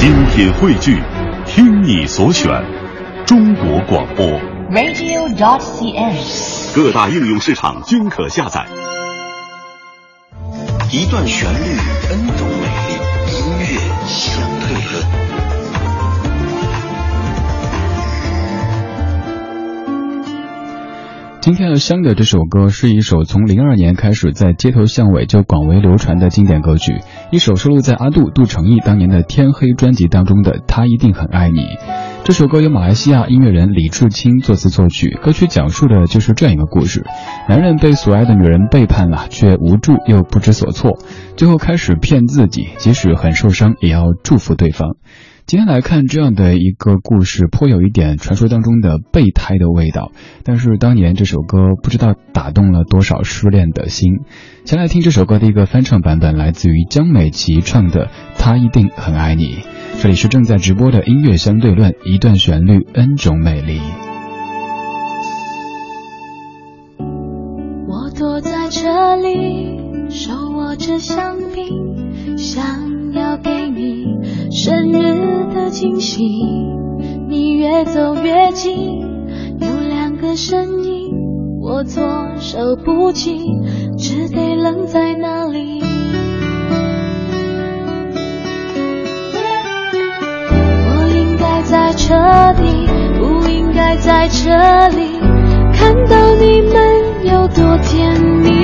精品汇聚，听你所选，中国广播。radio.dot.cn，。各大应用市场均可下载。一段旋律，N 种美丽，音乐相对论。今天要香的这首歌是一首从零二年开始在街头巷尾就广为流传的经典歌曲，一首收录在阿杜杜成义当年的《天黑》专辑当中的《他一定很爱你》。这首歌由马来西亚音乐人李志清作词作曲，歌曲讲述的就是这样一个故事：男人被所爱的女人背叛了，却无助又不知所措，最后开始骗自己，即使很受伤，也要祝福对方。今天来看这样的一个故事，颇有一点传说当中的备胎的味道。但是当年这首歌不知道打动了多少失恋的心。先来听这首歌的一个翻唱版本，来自于江美琪唱的《他一定很爱你》。这里是正在直播的音乐相对论，一段旋律，N 种美丽。我躲在这里，手握着香槟，想要给你生日惊喜。你越走越近，有两个身影，我措手不及，只得愣在那里。我应该在车底，不应该在这里，看到你们有多甜蜜。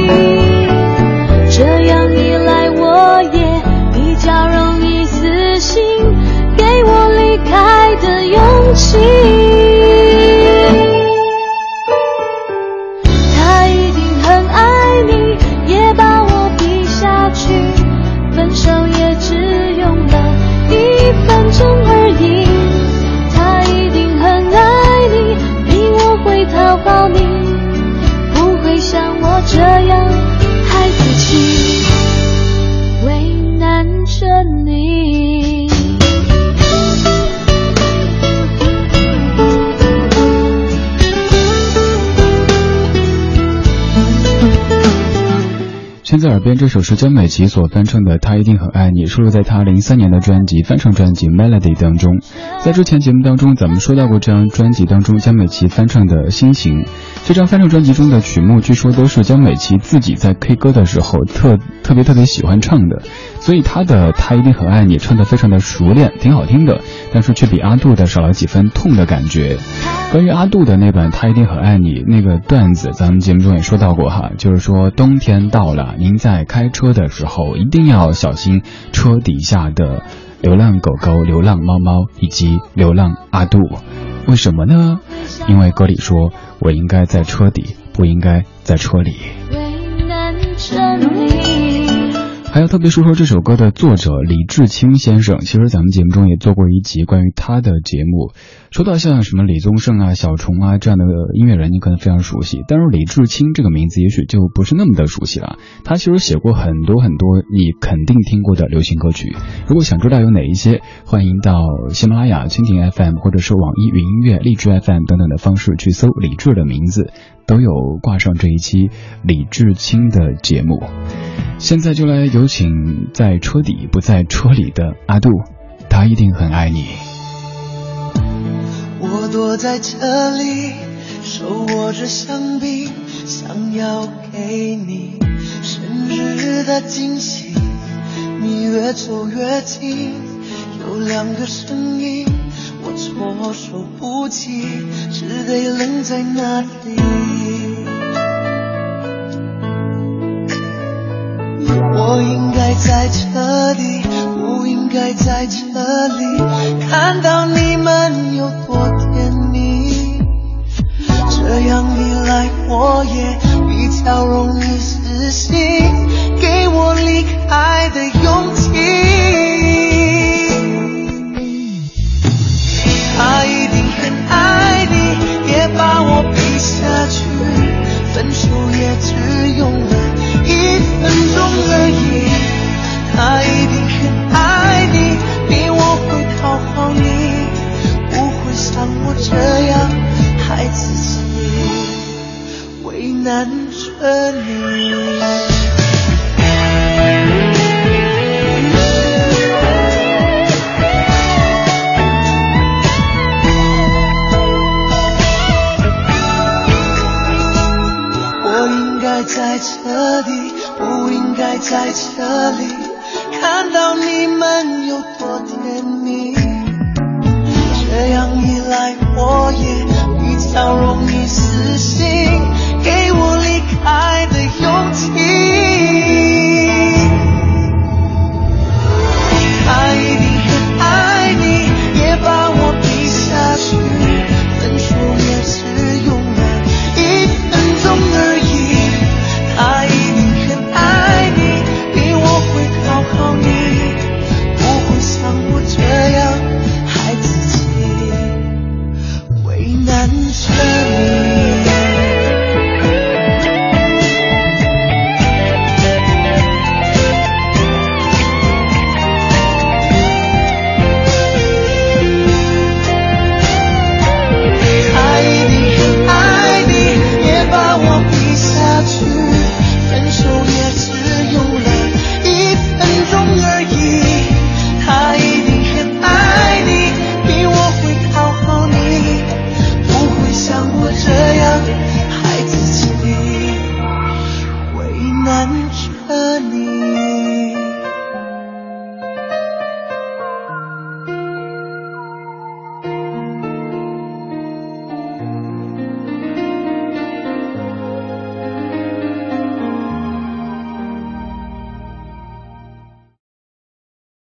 现在耳边这首是江美琪所翻唱的《她一定很爱你》，收录在她零三年的专辑翻唱专辑《Melody》当中。在之前节目当中，咱们说到过这张专辑当中江美琪翻唱的《心情》。这张翻唱专辑中的曲目，据说都是江美琪自己在 K 歌的时候特特别特别喜欢唱的，所以他的《他一定很爱你》唱得非常的熟练，挺好听的，但是却比阿杜的少了几分痛的感觉。关于阿杜的那本《他一定很爱你》那个段子，咱们节目中也说到过哈，就是说冬天到了，您在开车的时候一定要小心车底下的流浪狗狗、流浪猫猫以及流浪阿杜。为什么呢？因为歌里说我应该在车底，不应该在车里。为难着你。还要特别说说这首歌的作者李志清先生。其实咱们节目中也做过一集关于他的节目，说到像什么李宗盛啊、小虫啊这样的音乐人，你可能非常熟悉，但是李志清这个名字也许就不是那么的熟悉了。他其实写过很多很多你肯定听过的流行歌曲。如果想知道有哪一些，欢迎到喜马拉雅、蜻蜓 FM 或者是网易云音乐、荔枝 FM 等等的方式去搜李志的名字，都有挂上这一期李志清的节目。现在就来有请在车底不在车里的阿杜，他一定很爱你。我躲在这里，手握着香槟，想要给你生日的惊喜。你越走越近，有两个声音，我措手不及，只得愣在那里。我应该在这里，不应该在这里，看到你们有多甜蜜。这样一来，我也比较容易死心，给我离开的勇气。他一定很爱你，也把我逼下去，分手也只用了一分钟而已。他一定很爱你，比我会讨好你，不会像我这样孩子气，为难着你。在这里不应该在这里。看到你们有多甜蜜。